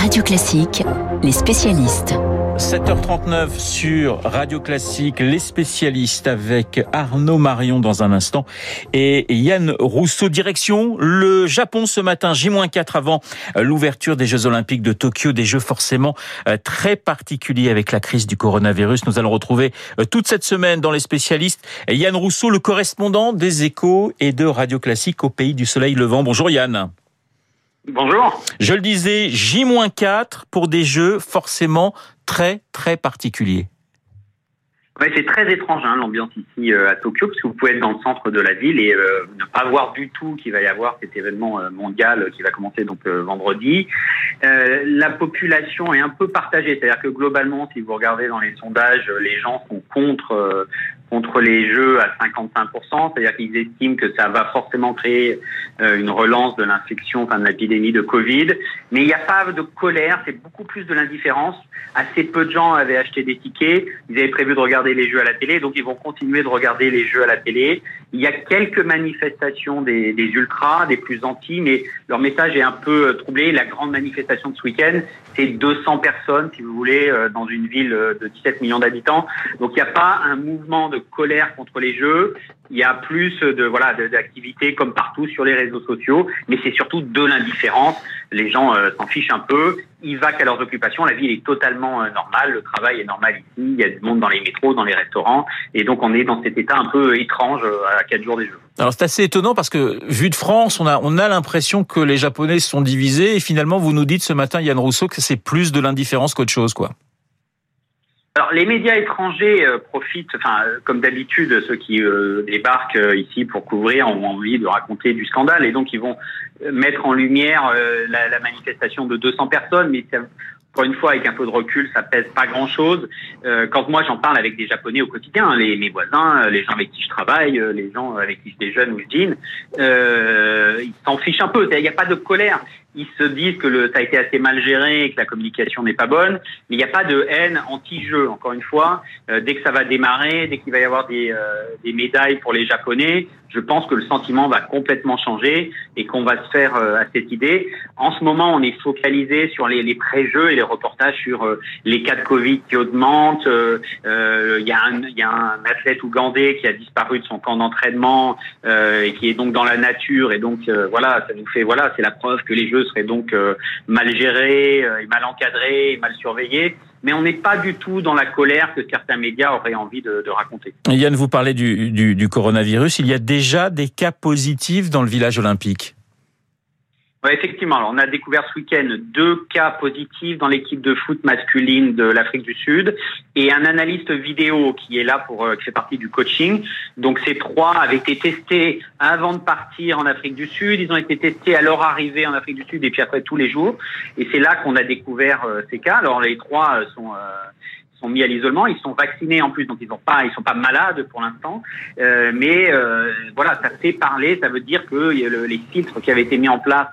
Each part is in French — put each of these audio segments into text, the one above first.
Radio Classique, les spécialistes. 7h39 sur Radio Classique, les spécialistes avec Arnaud Marion dans un instant et Yann Rousseau. Direction le Japon ce matin, J-4 avant l'ouverture des Jeux Olympiques de Tokyo, des Jeux forcément euh, très particuliers avec la crise du coronavirus. Nous allons retrouver euh, toute cette semaine dans les spécialistes Yann Rousseau, le correspondant des échos et de Radio Classique au pays du soleil levant. Bonjour Yann. Bonjour. Je le disais, J-4 pour des jeux forcément très très particuliers. Ouais, c'est très étrange hein, l'ambiance ici euh, à Tokyo, parce que vous pouvez être dans le centre de la ville et euh, ne pas voir du tout qu'il va y avoir cet événement euh, mondial qui va commencer donc vendredi. la population est un peu partagée, c'est-à-dire que globalement, si vous regardez dans les sondages, les gens sont contre contre les jeux à 55%, c'est-à-dire qu'ils estiment que ça va forcément créer une relance de l'infection, enfin de l'épidémie de Covid. Mais il n'y a pas de colère, c'est beaucoup plus de l'indifférence. Assez peu de gens avaient acheté des tickets, ils avaient prévu de regarder les jeux à la télé, donc ils vont continuer de regarder les jeux à la télé. Il y a quelques manifestations des, des ultras, des plus anti, mais leur message est un peu euh, troublé. La grande manifestation de ce week-end, c'est 200 personnes, si vous voulez, euh, dans une ville euh, de 17 millions d'habitants. Donc il n'y a pas un mouvement de colère contre les jeux. Il y a plus de voilà d'activités comme partout sur les réseaux sociaux, mais c'est surtout de l'indifférence. Les gens s'en fichent un peu ils va qu'à leurs occupations. La vie est totalement euh, normale, le travail est normal ici, il y a du monde dans les métros, dans les restaurants, et donc on est dans cet état un peu étrange euh, à quatre jours des Jeux. Alors c'est assez étonnant parce que vu de France, on a on a l'impression que les Japonais sont divisés, et finalement vous nous dites ce matin, Yann Rousseau, que c'est plus de l'indifférence qu'autre chose, quoi. Alors les médias étrangers euh, profitent, enfin comme d'habitude, ceux qui débarquent ici pour couvrir ont envie de raconter du scandale et donc ils vont mettre en lumière la, la, manifestation de 200 personnes, mais encore une fois, avec un peu de recul, ça pèse pas grand-chose. Euh, quand moi j'en parle avec des Japonais au quotidien, hein, les, mes voisins, les gens avec qui je travaille, les gens avec qui je déjeune ou je dîne, euh, ils s'en fichent un peu. Il n'y a pas de colère ils se disent que le, ça a été assez mal géré et que la communication n'est pas bonne, mais il n'y a pas de haine anti-jeu. Encore une fois, euh, dès que ça va démarrer, dès qu'il va y avoir des, euh, des, médailles pour les Japonais, je pense que le sentiment va complètement changer et qu'on va se faire euh, à cette idée. En ce moment, on est focalisé sur les, les pré-jeux et les reportages sur les cas de Covid qui augmentent. Il y, a un, y a un athlète ougandais qui a disparu de son camp d'entraînement et qui est donc dans la nature et donc voilà, ça nous fait voilà, c'est la preuve que les jeux serait donc euh, mal géré, euh, mal encadré, mal surveillé. Mais on n'est pas du tout dans la colère que certains médias auraient envie de, raconter. Yann, vous parlez du coronavirus. Il y a déjà des cas positifs dans le village olympique. Ouais, effectivement. Alors, on a découvert ce week-end deux cas positifs dans l'équipe de foot masculine de l'Afrique du Sud et un analyste vidéo qui est là pour euh, qui fait partie du coaching. Donc ces trois avaient été testés avant de partir en Afrique du Sud. Ils ont été testés à leur arrivée en Afrique du Sud et puis après tous les jours. Et c'est là qu'on a découvert euh, ces cas. Alors les trois euh, sont mis à l'isolement, ils sont vaccinés en plus, donc ils sont pas, ils sont pas malades pour l'instant. Euh, mais euh, voilà, ça fait parler, ça veut dire que le, les filtres qui avaient été mis en place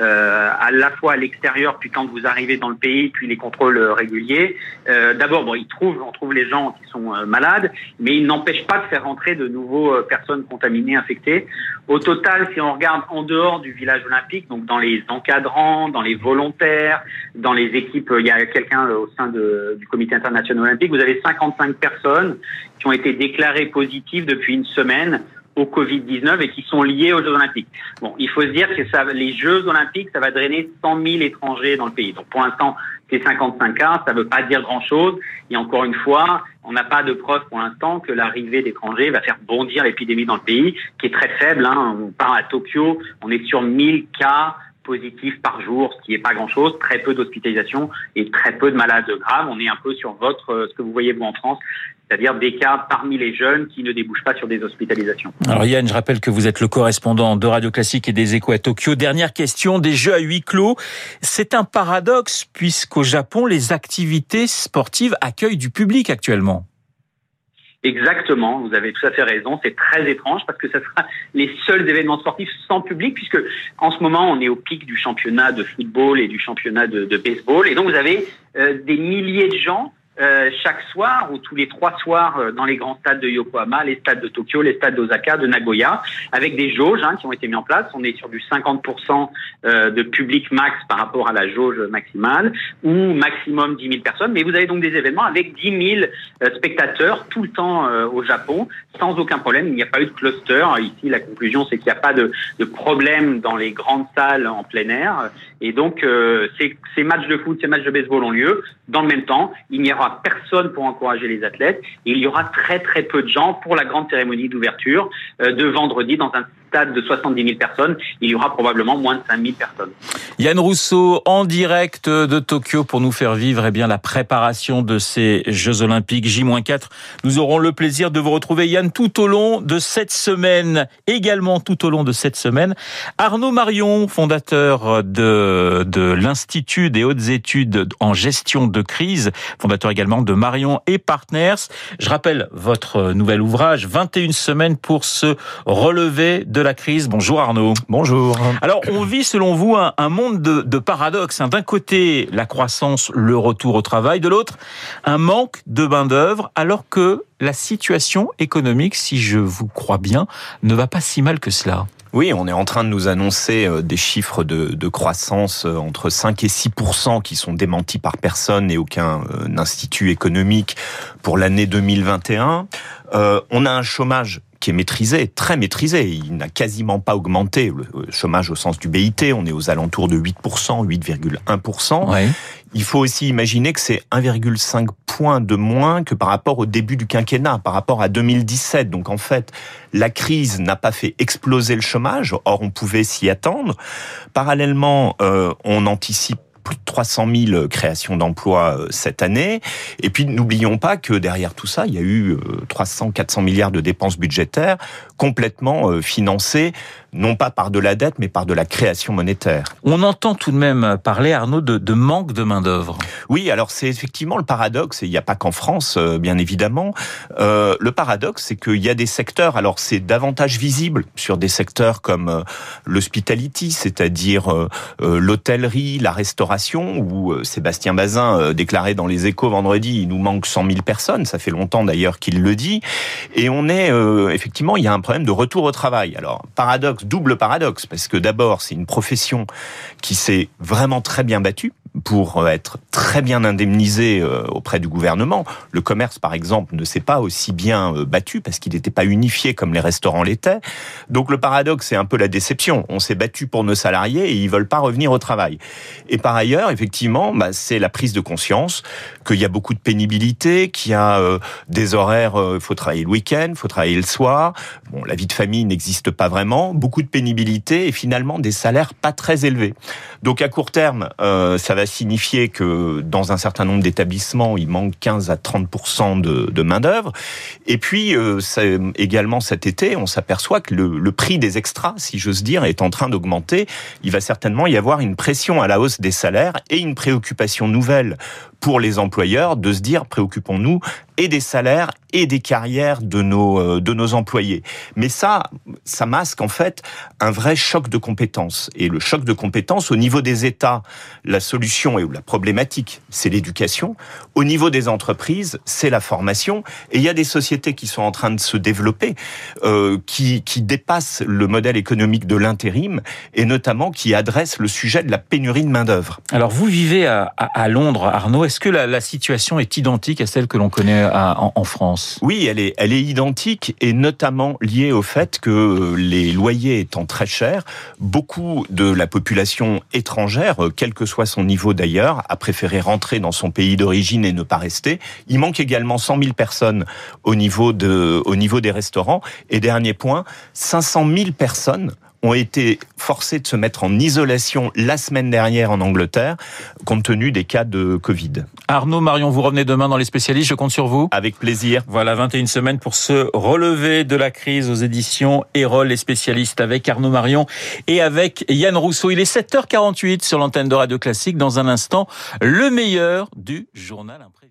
euh, à la fois à l'extérieur, puis quand vous arrivez dans le pays, puis les contrôles réguliers. Euh, D'abord, bon, ils trouvent, on trouve les gens qui sont euh, malades, mais ils n'empêchent pas de faire rentrer de nouveaux euh, personnes contaminées, infectées. Au total, si on regarde en dehors du village olympique, donc dans les encadrants, dans les volontaires, dans les équipes, il y a quelqu'un au sein de, du comité international vous avez 55 personnes qui ont été déclarées positives depuis une semaine au Covid-19 et qui sont liées aux Jeux Olympiques. Bon, il faut se dire que les Jeux Olympiques, ça va drainer 100 000 étrangers dans le pays. Donc pour l'instant, c'est 55 cas, ça ne veut pas dire grand-chose. Et encore une fois, on n'a pas de preuve pour l'instant que l'arrivée d'étrangers va faire bondir l'épidémie dans le pays, qui est très faible. Hein. On part à Tokyo, on est sur 1000 cas positifs par jour, ce qui n'est pas grand-chose, très peu d'hospitalisation et très peu de malades graves. On est un peu sur votre, euh, ce que vous voyez vous en France, c'est-à-dire des cas parmi les jeunes qui ne débouchent pas sur des hospitalisations. Alors Yann, je rappelle que vous êtes le correspondant de Radio Classique et des Échos à Tokyo. Dernière question, des jeux à huis clos. C'est un paradoxe puisqu'au Japon, les activités sportives accueillent du public actuellement. Exactement, vous avez tout à fait raison. C'est très étrange parce que ce sera les seuls événements sportifs sans public, puisque en ce moment on est au pic du championnat de football et du championnat de, baseball, et donc vous avez euh, des milliers de gens euh, chaque soir ou tous les trois soirs euh, dans les grands stades de Yokohama, les stades de Tokyo, les stades d'Osaka, de Nagoya, avec des jauges hein, qui ont été mis en place. On est sur du 50% euh, de public max par rapport à la jauge maximale ou maximum 10 000 personnes. Mais vous avez donc des événements avec 10 000 spectateurs tout le temps au Japon sans aucun problème. Il n'y a pas eu de cluster. Ici, la conclusion, c'est qu'il n'y a pas de, de, problème dans les grandes salles en plein air. Et donc, ces, ces matchs de foot, ces matchs de baseball ont lieu. Dans le même temps, il n'y aura personne pour encourager les athlètes et il y aura très très peu de gens pour la grande cérémonie d'ouverture euh, de vendredi dans un stade de 70 000 personnes, il y aura probablement moins de 5 000 personnes. Yann Rousseau en direct de Tokyo pour nous faire vivre eh bien la préparation de ces Jeux Olympiques J-4. Nous aurons le plaisir de vous retrouver Yann tout au long de cette semaine, également tout au long de cette semaine. Arnaud Marion, fondateur de, de l'Institut des hautes études en gestion de crise, fondateur également de Marion et Partners. Je rappelle votre nouvel ouvrage, 21 semaines pour se relever de la crise. Bonjour Arnaud. Bonjour. Alors on vit selon vous un, monde de, de paradoxes. Hein. D'un côté la croissance, le retour au travail, de l'autre un manque de main d'œuvre, alors que la situation économique, si je vous crois bien, ne va pas si mal que cela. Oui, on est en train de nous annoncer euh, des chiffres de, croissance euh, entre 5 et 6% qui sont démentis par personne et aucun euh, institut économique pour l'année 2021. on a un chômage qui est maîtrisé, très maîtrisé. Il n'a quasiment pas augmenté. Le chômage au sens du BIT, on est aux alentours de 8%, 8,1%. Il faut aussi imaginer que c'est 1,5 point de moins que par rapport au début du quinquennat, par rapport à 2017. Donc en fait, la crise n'a pas fait exploser le chômage, or on pouvait s'y attendre. Parallèlement, euh, on anticipe plus de 300 000 créations d'emplois euh, cette année. Et puis n'oublions pas que derrière tout ça, il y a eu 300, euh, 400 milliards de dépenses budgétaires complètement euh, financées non pas par de la dette, mais par de la création monétaire. On entend tout de même parler, Arnaud, de, de manque de main-d'œuvre. Oui, alors c'est effectivement le paradoxe, et il n'y a pas qu'en France, bien évidemment. Euh, le paradoxe, c'est qu'il y a des secteurs, alors c'est davantage visible sur des secteurs comme l'hospitality, c'est-à-dire l'hôtellerie, la restauration, où Sébastien Bazin déclarait dans les échos vendredi, il nous manque 100 000 personnes, ça fait longtemps d'ailleurs qu'il le dit, et on est, effectivement, il y a un problème de retour au travail. Alors, paradoxe, double paradoxe, parce que d'abord, c'est une profession qui s'est vraiment très bien battue pour être très bien indemnisé euh, auprès du gouvernement. Le commerce, par exemple, ne s'est pas aussi bien euh, battu parce qu'il n'était pas unifié comme les restaurants l'étaient. Donc le paradoxe, c'est un peu la déception. On s'est battu pour nos salariés et ils veulent pas revenir au travail. Et par ailleurs, effectivement, bah, c'est la prise de conscience qu'il y a beaucoup de pénibilité, qu'il y a euh, des horaires, il faut travailler le week-end, il faut travailler le soir. Bon, la vie de famille n'existe pas vraiment. Beaucoup de pénibilité et finalement des salaires pas très élevés. Donc à court terme, ça va signifier que dans un certain nombre d'établissements, il manque 15 à 30 de, de main d'œuvre. Et puis euh, également cet été, on s'aperçoit que le, le, prix des extras, si j'ose dire, est en train d'augmenter. Il va certainement y avoir une pression à la hausse des salaires et une préoccupation nouvelle pour les employeurs de se dire préoccupons-nous et des salaires et des carrières de nos euh, de nos employés. Mais ça, ça masque en fait un vrai choc de compétences. Et le choc de compétences au niveau des États, la solution et la problématique, c'est l'éducation. Au niveau des entreprises, c'est la formation. Et il y a des sociétés qui sont en train de se développer, euh, qui qui dépassent le modèle économique de l'intérim et notamment qui adressent le sujet de la pénurie de main d'œuvre. Alors vous vivez à, à, Londres, Arnaud. Est-ce que la, situation est identique à celle que l'on connaît en, France? Oui, elle est, elle est identique et notamment liée au fait que les loyers étant très chers, beaucoup de la population étrangère, quel que soit son niveau d'ailleurs, a préféré rentrer dans son pays d'origine et ne pas rester. Il manque également 100 000 personnes au niveau, de, au niveau des restaurants. Et dernier point, 500 000 personnes ont été forcés de se mettre en isolation la semaine dernière en Angleterre, compte tenu des cas de Covid. Arnaud Marion, vous revenez demain dans les spécialistes, je compte sur vous. Avec plaisir. Voilà, 21 semaines pour se relever de la crise aux éditions Erol, les spécialistes avec Arnaud Marion et avec Yann Rousseau. Il est 7h48 sur l'antenne de Radio Classique. Dans un instant, le meilleur du journal imprimé.